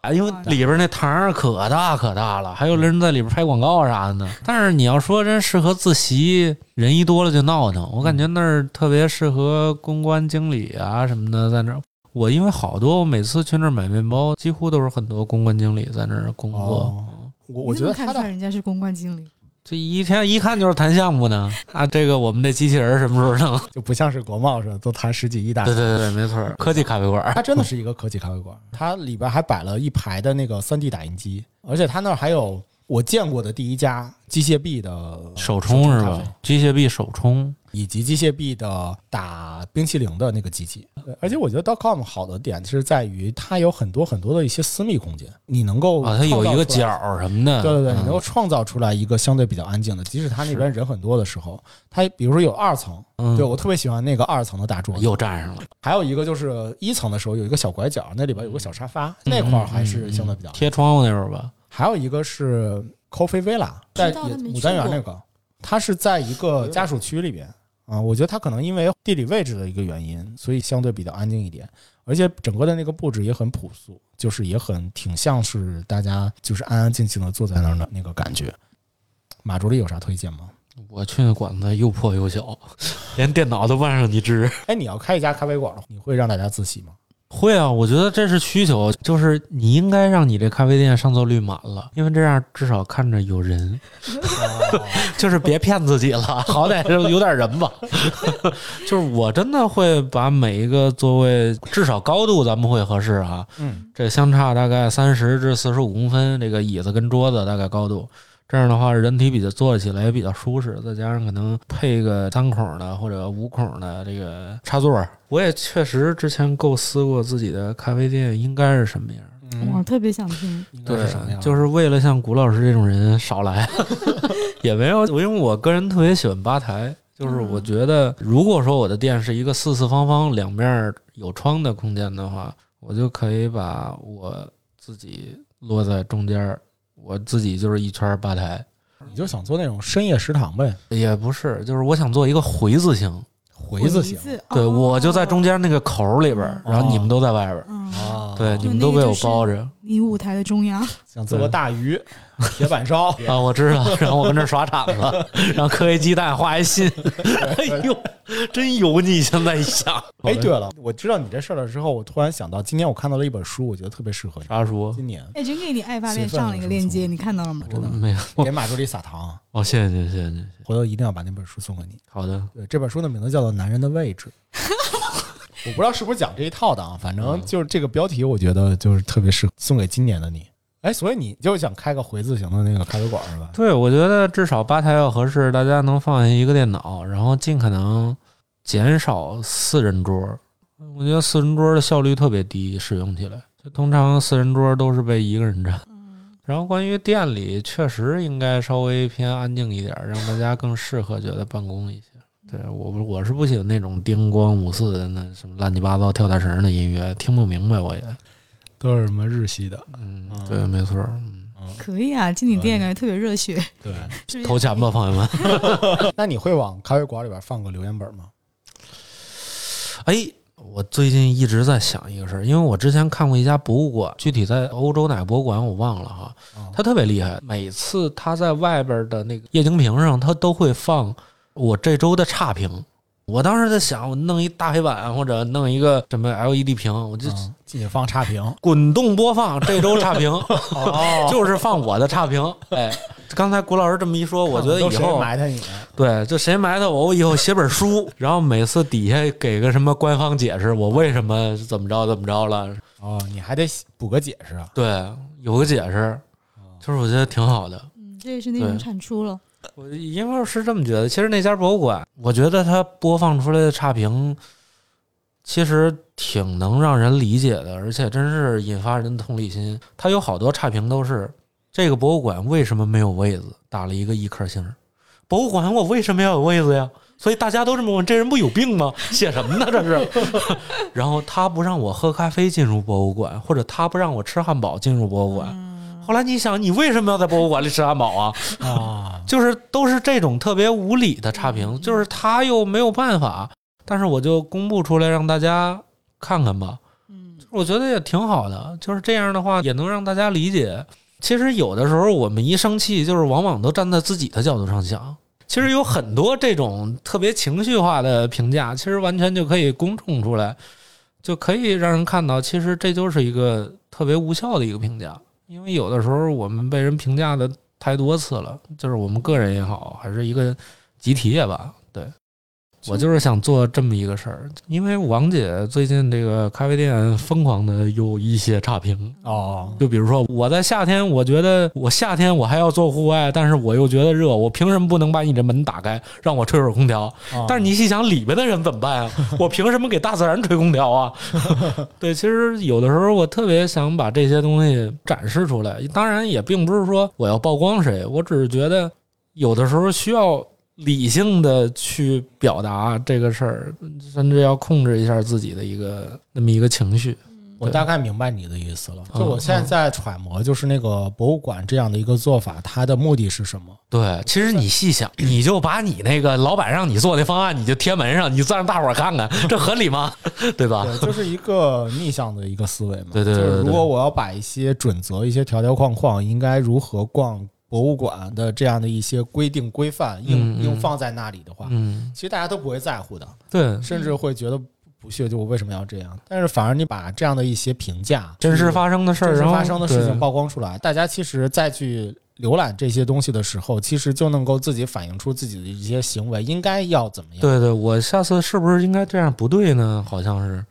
啊，因为里边那堂儿可大可大了，还有人在里边拍广告啥的呢。但是你要说真适合自习，人一多了就闹腾。我感觉那儿特别适合公关经理啊什么的，在那儿。我因为好多，我每次去那儿买面包，几乎都是很多公关经理在那儿工作。哦我我你怎么看觉得它的出来人家是公关经理，这一天一看就是谈项目呢。啊，这个我们的机器人什么时候能？就不像是国贸似的，都谈十几亿大对对对，没错，科技咖啡馆。它真的是一个科技咖啡馆，它里边还摆了一排的那个三 D 打印机，而且它那儿还有我见过的第一家机械臂的手冲是吧？机械臂手冲，以及机械臂的打冰淇淋的那个机器。而且我觉得 .com 好的点是在于它有很多很多的一些私密空间，你能够啊，它有一个角儿什么的。对对对，你嗯能够创造出来一个相对比较安静的，即使它那边人很多的时候，它比如说有二层，嗯对我特别喜欢那个二层的大桌子，又站上了，还有一个就是一层的时候有一个小拐角，那里边有个小沙发，那块儿还是相对比较。贴窗户那会儿吧。还有一个是 Coffee Villa，在牡丹园那个，它是在一个家属区里边啊。我觉得它可能因为地理位置的一个原因，所以相对比较安静一点，而且整个的那个布置也很朴素，就是也很挺像是大家就是安安静静的坐在那儿的那个感觉。马助理有啥推荐吗？我去那馆子又破又小，连电脑都万上一支。哎，你要开一家咖啡馆，你会让大家自习吗？会啊，我觉得这是需求，就是你应该让你这咖啡店上座率满了，因为这样至少看着有人，就是别骗自己了，好歹是有点人吧。就是我真的会把每一个座位至少高度咱们会合适啊，嗯，这相差大概三十至四十五公分，这个椅子跟桌子大概高度。这样的话，人体比较坐起来也比较舒适，再加上可能配个三孔的或者五孔的这个插座。我也确实之前构思过自己的咖啡店应该是什么样。我特别想听。应该是什么样？就是为了像古老师这种人少来，也没有，因为我个人特别喜欢吧台，就是我觉得如果说我的店是一个四四方方、两面有窗的空间的话，我就可以把我自己落在中间儿，我自己就是一圈吧台。你就想做那种深夜食堂呗，也不是，就是我想做一个回字形，回字形对、哦我就在中间那个口儿里边儿，然后你们都在外边对，就你们都被我包着。你舞台的中央，想做个大鱼，铁板烧，啊，我知道。然后我跟这儿耍铲子，然后磕一鸡蛋，画一心。哎呦，真油腻！现在一想，哎，对了，我知道你这事儿了之后，我突然想到，今天我看到了一本书，我觉得特别适合你。啥书？今年哎，真给你爱发电上了一个链接，你看到了吗？真的没有。给马助理撒糖，哦，谢谢谢谢谢谢。回头一定要把那本书送给你。好的，对，这本书的名字叫做《男人的位置》。我不知道是不是讲这一套的啊，反正就是这个标题，我觉得就是特别适合送给今年的你。哎，所以你就想开个回字形的那个咖啡馆是吧？对，我觉得至少吧台要合适，大家能放下一个电脑，然后尽可能减少四人桌。我觉得四人桌的效率特别低，使用起来。就通常四人桌都是被一个人占。然后关于店里，确实应该稍微偏安静一点，让大家更适合觉得办公一些。对我不我是不喜欢那种叮咣五四的那什么乱七八糟跳大绳的音乐，听不明白我也。都是什么日系的？嗯嗯，对，没错。嗯可以啊，进你店感觉特别热血。对。投钱吧，朋友们。那你会往咖啡馆里边放个留言本吗？哎，我最近一直在想一个事儿，因为我之前看过一家博物馆，具体在欧洲哪个博物馆我忘了哈，他特别厉害，每次他在外边的那个液晶屏上，他都会放我这周的差评。我当时在想，我弄一大黑板或者弄一个什么 LED 屏，我就嗯进去放差评，滚动播放这周差评，哦就是放我的差评。哎，刚才古老师这么一说，我觉得以后埋汰你？对，就谁埋汰我，我以后写本书，然后每次底下给个什么官方解释，我为什么怎么着怎么着了。哦，你还得补个解释啊。对，有个解释，就是我觉得挺好的。嗯，这也是内容产出了。我因为是这么觉得，其实那家博物馆，我觉得它播放出来的差评，其实挺能让人理解的，而且真是引发人的同理心。它有好多差评都是这个博物馆为什么没有位子，打了一个一颗星。博物馆我为什么要有位子呀？所以大家都这么问，这人不有病吗？写什么呢？这是。然后他不让我喝咖啡进入博物馆，或者他不让我吃汉堡进入博物馆。后来你想，你为什么要在博物馆里吃汉堡啊？啊，就是都是这种特别无理的差评，就是他又没有办法，但是我就公布出来让大家看看吧。嗯，我觉得也挺好的，就是这样的话也能让大家理解。其实有的时候我们一生气，就是往往都站在自己的角度上想。其实有很多这种特别情绪化的评价，其实完全就可以公众出来，就可以让人看到，其实这就是一个特别无效的一个评价。因为有的时候我们被人评价的太多次了，就是我们个人也好，还是一个集体也罢，我就是想做这么一个事儿。因为王姐最近这个咖啡店疯狂的有一些差评，哦，就比如说我在夏天，我觉得我夏天我还要做户外，但是我又觉得热，我凭什么不能把你这门打开，让我吹会儿空调？哦但是你细想，里边的人怎么办啊？我凭什么给大自然吹空调啊？对，其实有的时候我特别想把这些东西展示出来，当然也并不是说我要曝光谁，我只是觉得有的时候需要理性的去表达这个事儿，甚至要控制一下自己的一个那么一个情绪。我大概明白你的意思了。嗯就我现在在揣摩，就是那个博物馆这样的一个做法，它的目的是什么？对，其实你细想，你就把你那个老板让你做的方案，你就贴门上，你再让大伙儿看看，这 合理吗？对吧？对，就是一个逆向的一个思维嘛。对对对对对就是如果我要把一些准则、一些条条框框，应该如何逛博物馆的这样的一些规定规范，硬硬放在那里的话，嗯，其实大家都不会在乎的，对，甚至会觉得不屑，就我为什么要这样？但是反而你把这样的一些评价、真实发生的事儿，真实发生的事情曝光出来，大家其实再去浏览这些东西的时候，其实就能够自己反映出自己的一些行为应该要怎么样。对对，我下次是不是应该这样？不对呢？好像是，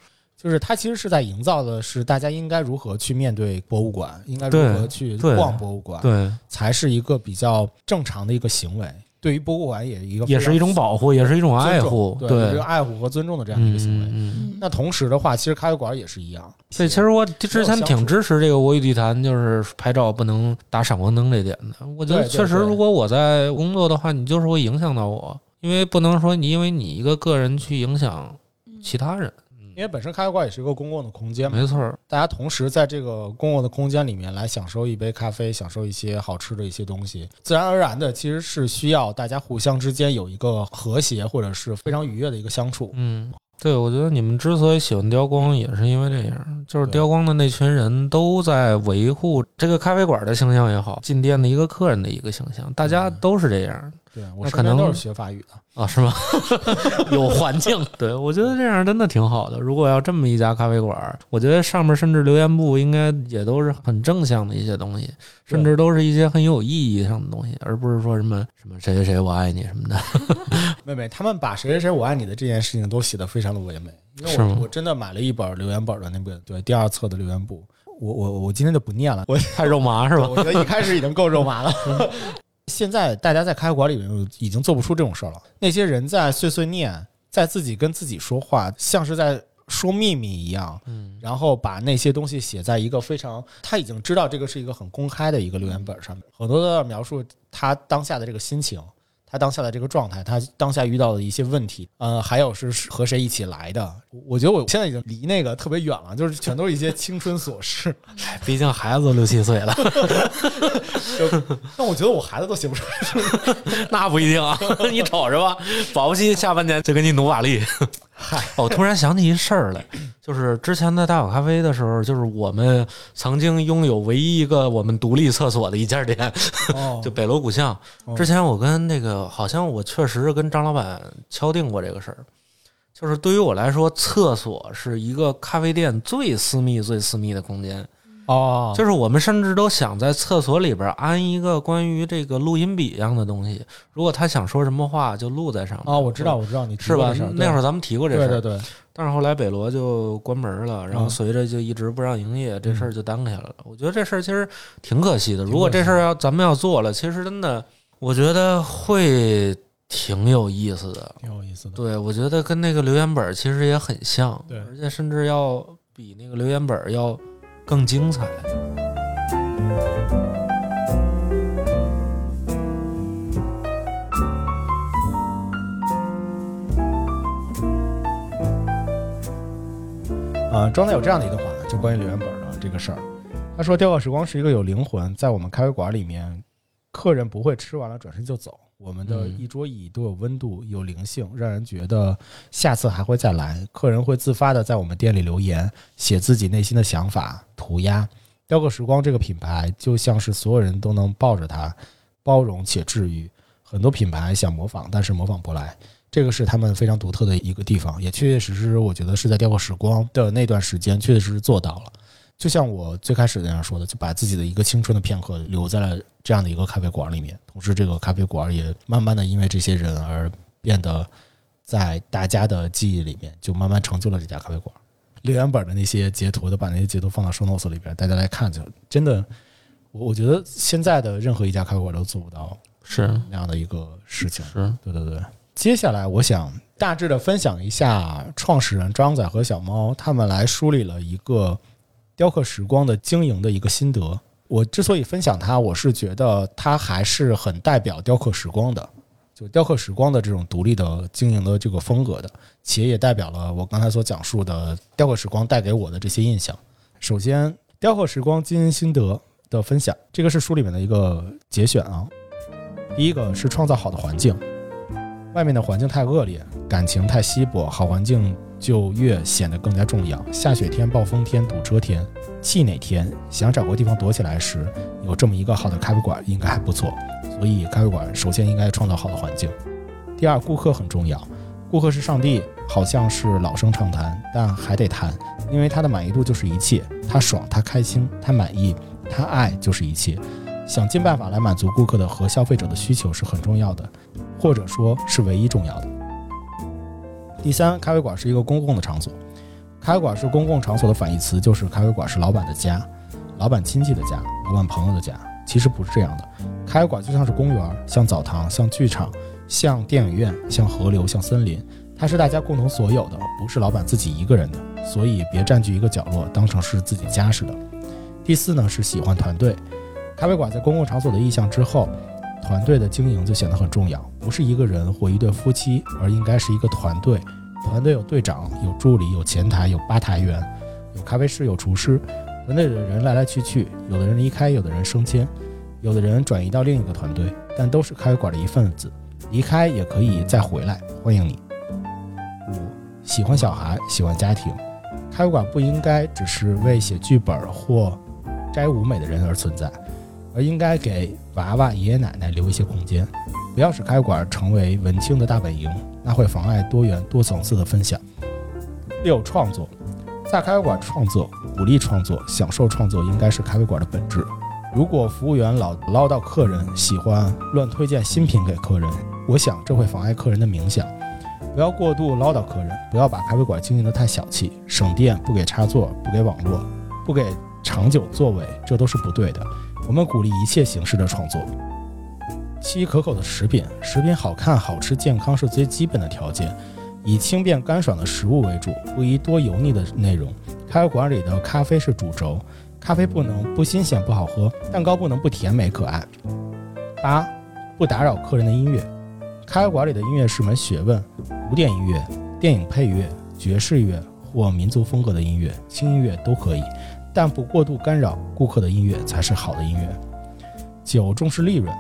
就是它其实是在营造的是大家应该如何去面对博物馆，应该如何去逛博物馆，对，才是一个比较正常的一个行为。对于博物馆也一个也是一种保护，也是一种爱护，对，对一个，爱护和尊重的这样一嗯个行为。嗯嗯。嗯，那同时的话，其实咖啡馆也是一样。对，其实我之前挺支持这个我与地坛，就是拍照不能打闪光灯这点的。我觉得确实，如果我在工作的话，你就是会影响到我，因为不能说你因为你一个个人去影响其他人。因为本身咖啡馆也是一个公共的空间嘛，没错儿，大家同时在这个公共的空间里面来享受一杯咖啡，享受一些好吃的一些东西，自然而然的其实是需要大家互相之间有一个和谐或者是非常愉悦的一个相处。嗯，对，我觉得你们之所以喜欢雕光，也是因为这样，就是雕光的那群人都在维护这个咖啡馆的形象也好，进店的一个客人的一个形象，大家嗯都是这样。对我可能都是学法语的，啊，是吗？有环境，对我觉得这样真的挺好的。如果要这么一家咖啡馆，我觉得上面甚至留言簿应该也都是很正向的一些东西，甚至都是一些很有意义上的东西，而不是说什么什么谁谁谁我爱你什么的。妹妹，他们把谁谁谁我爱你的这件事情都写得非常的唯美，因为是吗我我真的买了一本留言本的那个对第二册的留言簿，我我我今天就不念了，我太肉麻是吧？我觉得一开始已经够肉麻了。现在大家在咖啡馆里面已经做不出这种事儿了。那些人在碎碎念，在自己跟自己说话，像是在说秘密一样，嗯，然后把那些东西写在一个非常他已经知道这个是一个很公开的一个留言本上面，很多都在描述他当下的这个心情。他当下的这个状态，他当下遇到的一些问题，呃，还有是和谁一起来的。我觉得我现在已经离那个特别远了，就是全都是一些青春琐事。毕竟孩子都六七岁了，但我觉得我孩子都写不出来。那不一定啊。你瞅着吧，保不齐下半年就给你努把力。我 突然想起一事儿来，就是之前在大小咖啡的时候，就是我们曾经拥有唯一一个我们独立厕所的一家店，哦就北锣鼓巷。之前我跟那个好像我确实跟张老板敲定过这个事儿，就是对于我来说，厕所是一个咖啡店最私密、最私密的空间。哦，就是我们甚至都想在厕所里边安一个关于这个录音笔一样的东西，如果他想说什么话就录在上面。哦，我知道，我知道你是吧？那会儿咱们提过这事儿，对对对，但是后来北罗就关门了，然后嗯随着就一直不让营业，这事儿就耽搁下来了。我觉得这事儿其实挺可惜的。如果这事儿要咱们要做了，其实真的，我觉得会挺有意思的。挺有意思的。对，我觉得跟那个留言本儿其实也很像，对而且甚至要比那个留言本儿要更精彩。啊，庄仔有这样的一段话，就关于留言本的这个事儿。他说：“雕刻时光是一个有灵魂，在我们咖啡馆里面，客人不会吃完了转身就走，我们的嗯一桌椅都有温度、有灵性，让人觉得下次还会再来。客人会自发的在我们店里留言，写自己内心的想法、涂鸦。雕刻时光这个品牌就像是所有人都能抱着它，包容且治愈。很多品牌想模仿，但是模仿不来。”这个是他们非常独特的一个地方，也确确实实，我觉得是在雕刻时光的那段时间，确确实实做到了。就像我最开始那样说的，就把自己的一个青春的片刻留在了这样的一个咖啡馆里面，同时这个咖啡馆也慢慢的因为这些人而变得在大家的记忆里面，就慢慢成就了这家咖啡馆。留言本的那些截图，都把那些截图放到 show notes 里边，大家来看就真的，我我觉得现在的任何一家咖啡馆都做不到是那样的一个事情。是，对对对。接下来，我想大致的分享一下创始人张仔和小猫他们来梳理了一个雕刻时光的经营的一个心得。我之所以分享它，我是觉得它还是很代表雕刻时光的，就雕刻时光的这种独立的经营的这个风格的，且也代表了我刚才所讲述的雕刻时光带给我的这些印象。首先，雕刻时光经营心得的分享，这个是书里面的一个节选啊。第一个是创造好的环境。外面的环境太恶劣，感情太稀薄，好环境就越显得更加重要。下雪天、暴风天、堵车天、气馁天，想找个地方躲起来时，有这么一个好的咖啡馆应该还不错。所以，咖啡馆首先应该创造好的环境。第二，顾客很重要，顾客是上帝，好像是老生常谈，但还得谈，因为他的满意度就是一切。他爽，他开心，他满意，他爱就是一切。想尽办法来满足顾客的和消费者的需求是很重要的。或者说是唯一重要的。第三，咖啡馆是一个公共的场所。咖啡馆是公共场所的反义词，就是咖啡馆是老板的家，老板亲戚的家，老板朋友的家。其实不是这样的，咖啡馆就像是公园，像澡堂，像剧场，像电影院，像河流，像森林，它是大家共同所有的，不是老板自己一个人的。所以别占据一个角落，当成是自己家似的。第四呢是喜欢团队，咖啡馆在公共场所的意向之后。团队的经营就显得很重要，不是一个人或一对夫妻，而应该是一个团队。团队有队长、有助理、有前台、有吧台员、有咖啡师、有厨师。团队的人来来去去，有的人离开，有的人升迁，有的人转移到另一个团队，但都是咖啡馆的一份子。离开也可以再回来，欢迎你。五，喜欢小孩，喜欢家庭。咖啡馆不应该只是为写剧本或摘舞美的人而存在。而应该给娃娃、爷爷奶奶留一些空间，不要使咖啡馆成为文青的大本营，那会妨碍多元、多层次的分享。六、创作，在咖啡馆创作，鼓励创作，享受创作，应该是咖啡馆的本质。如果服务员老唠叨客人，喜欢乱推荐新品给客人，我想这会妨碍客人的冥想。不要过度唠叨客人，不要把咖啡馆经营得太小气，省电，不给插座，不给网络，不给长久座位，这都是不对的。我们鼓励一切形式的创作。七可口的食品，食品好看、好吃、健康是最基本的条件。以轻便干爽的食物为主，不宜多油腻的内容。咖啡馆里的咖啡是主轴，咖啡不能不新鲜不好喝，蛋糕不能不甜美可爱。八，不打扰客人的音乐。咖啡馆里的音乐是门学问，古典音乐、电影配乐、爵士乐或民族风格的音乐、轻音乐都可以。但不过度干扰顾客的音乐才是好的音乐。九，重视利润。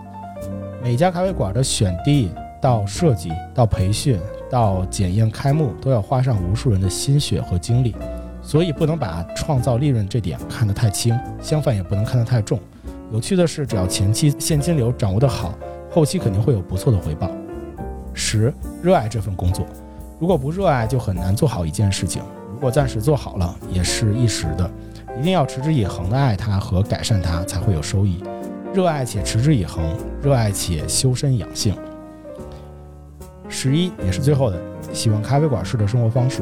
每家咖啡馆的选地到设计到培训到检验开幕，都要花上无数人的心血和精力，所以不能把创造利润这点看得太轻，相反也不能看得太重。有趣的是，只要前期现金流掌握得好，后期肯定会有不错的回报。十，热爱这份工作，如果不热爱，就很难做好一件事情。如果暂时做好了，也是一时的，一定要持之以恒的爱它和改善它，才会有收益。热爱且持之以恒，热爱且修身养性。十一也是最后的，喜欢咖啡馆式的生活方式。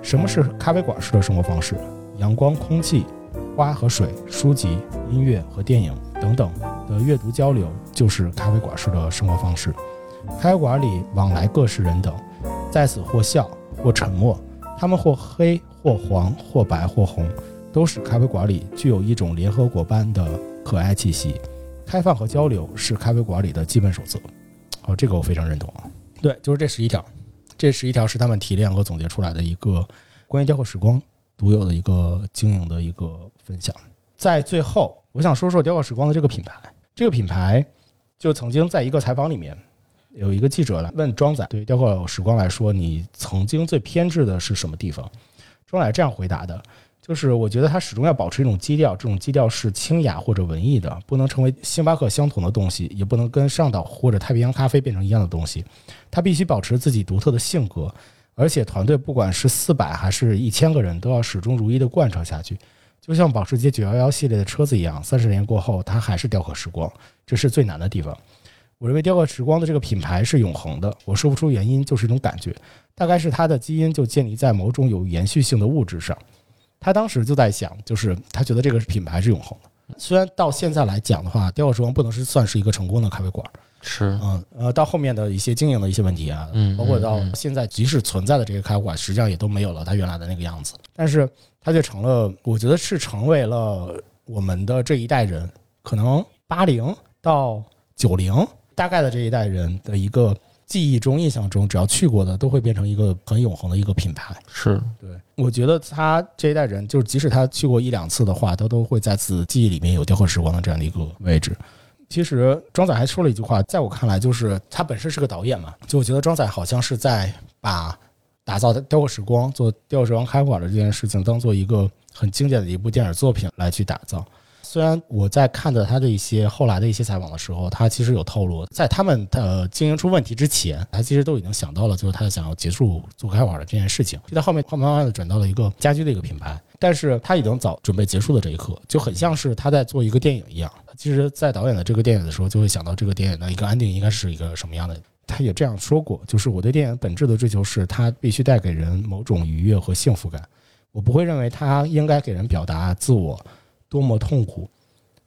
什么是咖啡馆式的生活方式？阳光、空气、花和水、书籍、音乐和电影等等的阅读交流，就是咖啡馆式的生活方式。咖啡馆里往来各式人等，在此或笑或沉默，他们或黑或黄或白或红，都使咖啡馆里具有一种联合国般的可爱气息。开放和交流是咖啡馆里的基本守则。哦，这个我非常认同。对，就是这十一条，这十一条是他们提炼和总结出来的一个关于雕刻时光独有的一个经营的一个分享。在最后，我想说说雕刻时光的这个品牌。这个品牌就曾经在一个采访里面，有一个记者来问庄仔，对雕刻时光来说，你曾经最偏执的是什么地方？庄仔这样回答的。就是我觉得它始终要保持一种基调，这种基调是清雅或者文艺的，不能成为星巴克相同的东西，也不能跟上岛或者太平洋咖啡变成一样的东西。它必须保持自己独特的性格，而且团队不管是四百还是一千个人，都要始终如一的贯彻下去。就像保时捷911系列的车子一样，三十年过后，它还是雕刻时光，这是最难的地方。我认为雕刻时光的这个品牌是永恒的，我说不出原因，就是一种感觉，大概是它的基因就建立在某种有延续性的物质上。他当时就在想，就是他觉得这个品牌是永恒的。虽然到现在来讲的话，雕刻时光不能是算是一个成功的咖啡馆，是，嗯，呃，到后面的一些经营的一些问题啊，嗯，包括到现在即使存在的这个咖啡馆，实际上也都没有了它原来的那个样子。但是它就成了，我觉得是成为了我们的这一代人，可能八零到九零大概的这一代人的一个。记忆中、印象中，只要去过的，都会变成一个很永恒的一个品牌。是对，我觉得他这一代人，就是即使他去过一两次的话，他都会在自己记忆里面有雕刻时光的这样的一个位置。其实庄仔还说了一句话，在我看来，就是他本身是个导演嘛，就我觉得庄仔好像是在把打造雕刻时光、做雕刻时光开馆的这件事情，当做一个很经典的一部电影作品来去打造。虽然我在看的他的一些后来的一些采访的时候，他其实有透露，在他们的经营出问题之前，他其实都已经想到了，就是他想要结束做开网的这件事情。就在后面，他慢慢的转到了一个家居的一个品牌，但是他已经早准备结束的这一刻，就很像是他在做一个电影一样。其实，在导演的这个电影的时候，就会想到这个电影的一个安定应该是一个什么样的。他也这样说过，就是我对电影本质的追求是，它必须带给人某种愉悦和幸福感。我不会认为它应该给人表达自我。多么痛苦！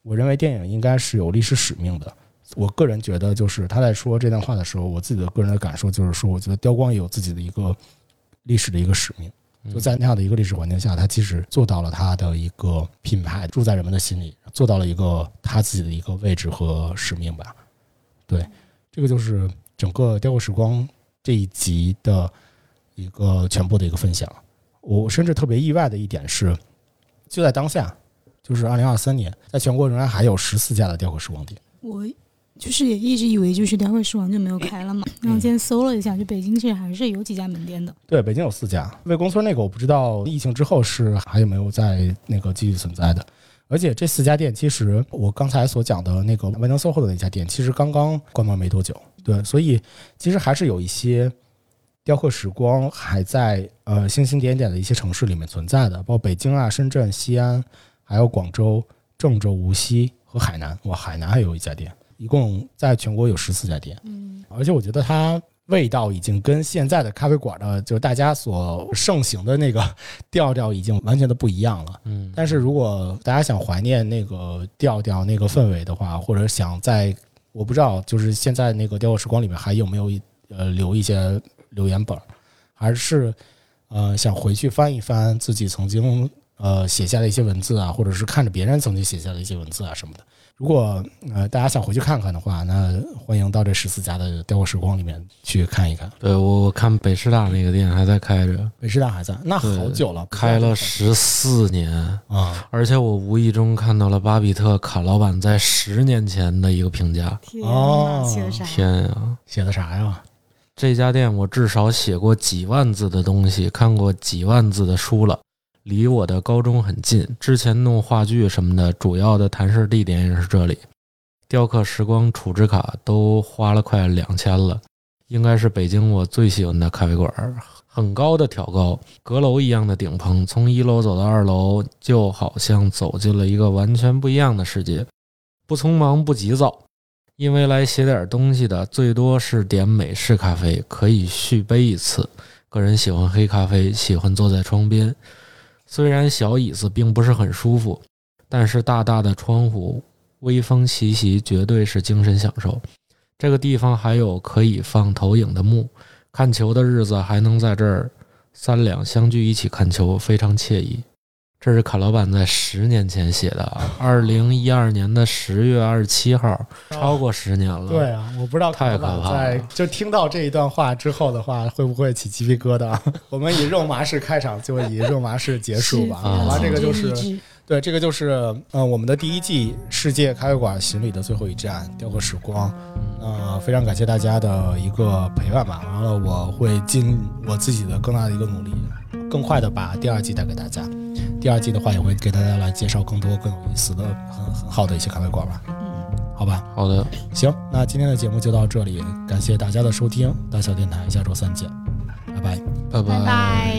我认为电影应该是有历史使命的。我个人觉得，就是他在说这段话的时候，我自己的个人的感受就是说，我觉得雕光也有自己的一个历史的一个使命。就在那样的一个历史环境下，他其实做到了他的一个品牌住在人们的心里，做到了一个他自己的一个位置和使命吧。对，这个就是整个雕刻时光这一集的一个全部的一个分享。我甚至特别意外的一点是。就在当下，就是二零二三年，在全国仍然还有十四家的雕刻时光店。我就是也一直以为就是雕刻时光就没有开了嘛，然后今天搜了一下，就北京其实还是有几家门店的。对，北京有四家。魏公村那个我不知道疫情之后是还有没有在那个继续存在的。而且这四家店，其实我刚才所讲的那个万能 SOHO 的那家店，其实刚刚关门没多久。对，所以其实还是有一些。雕刻时光还在呃星星点点的一些城市里面存在的，包括北京啊、深圳、西安，还有广州、郑州、无锡和海南。哇，海南还有一家店，一共在全国有十四家店。嗯，而且我觉得它味道已经跟现在的咖啡馆的，就是大家所盛行的那个调调已经完全的不一样了。嗯，但是如果大家想怀念那个调调、那个氛围的话，或者想在我不知道，就是现在那个雕刻时光里面还有没有呃留一些。留言本，还是呃想回去翻一翻自己曾经呃写下的一些文字啊，或者是看着别人曾经写下的一些文字啊什么的。如果呃大家想回去看看的话，那欢迎到这十四家的雕刻时光里面去看一看。对我我看北师大那个店还在开着，北师大还在，那好久了，开了十四年啊！而且我无意中看到了巴比特卡老板在十年前的一个评价。哦，天呀，写的啥呀？这家店我至少写过几万字的东西，看过几万字的书了，离我的高中很近。之前弄话剧什么的，主要的谈事地点也是这里。雕刻时光储值卡都花了快两千了，应该是北京我最喜欢的咖啡馆。很高的挑高，阁楼一样的顶棚，从一楼走到二楼，就好像走进了一个完全不一样的世界。不匆忙，不急躁。因为来写点东西的，最多是点美式咖啡，可以续杯一次。个人喜欢黑咖啡，喜欢坐在窗边。虽然小椅子并不是很舒服，但是大大的窗户，微风习习，绝对是精神享受。这个地方还有可以放投影的幕，看球的日子还能在这儿三两相聚一起看球，非常惬意。这是卡老板在十年前写的，二零一二年的十月二十七号，超过十年了。对啊，我不知道太可怕了。就听到这一段话之后的话，会不会起鸡皮疙瘩？我们以肉麻式开场，就以肉麻式结束吧。好吧，这个就是对，这个就是呃，我们的第一季世界咖啡馆行李的最后一站，雕刻时光。呃，非常感谢大家的一个陪伴吧。完了，我会尽我自己的更大的一个努力，更快的把第二季带给大家。第二季的话，也会给大家来介绍更多更有意思的、很很好的一些咖啡馆吧。嗯，好吧，好的，行，那今天的节目就到这里，感谢大家的收听，大小电台下周三见，拜拜，拜拜.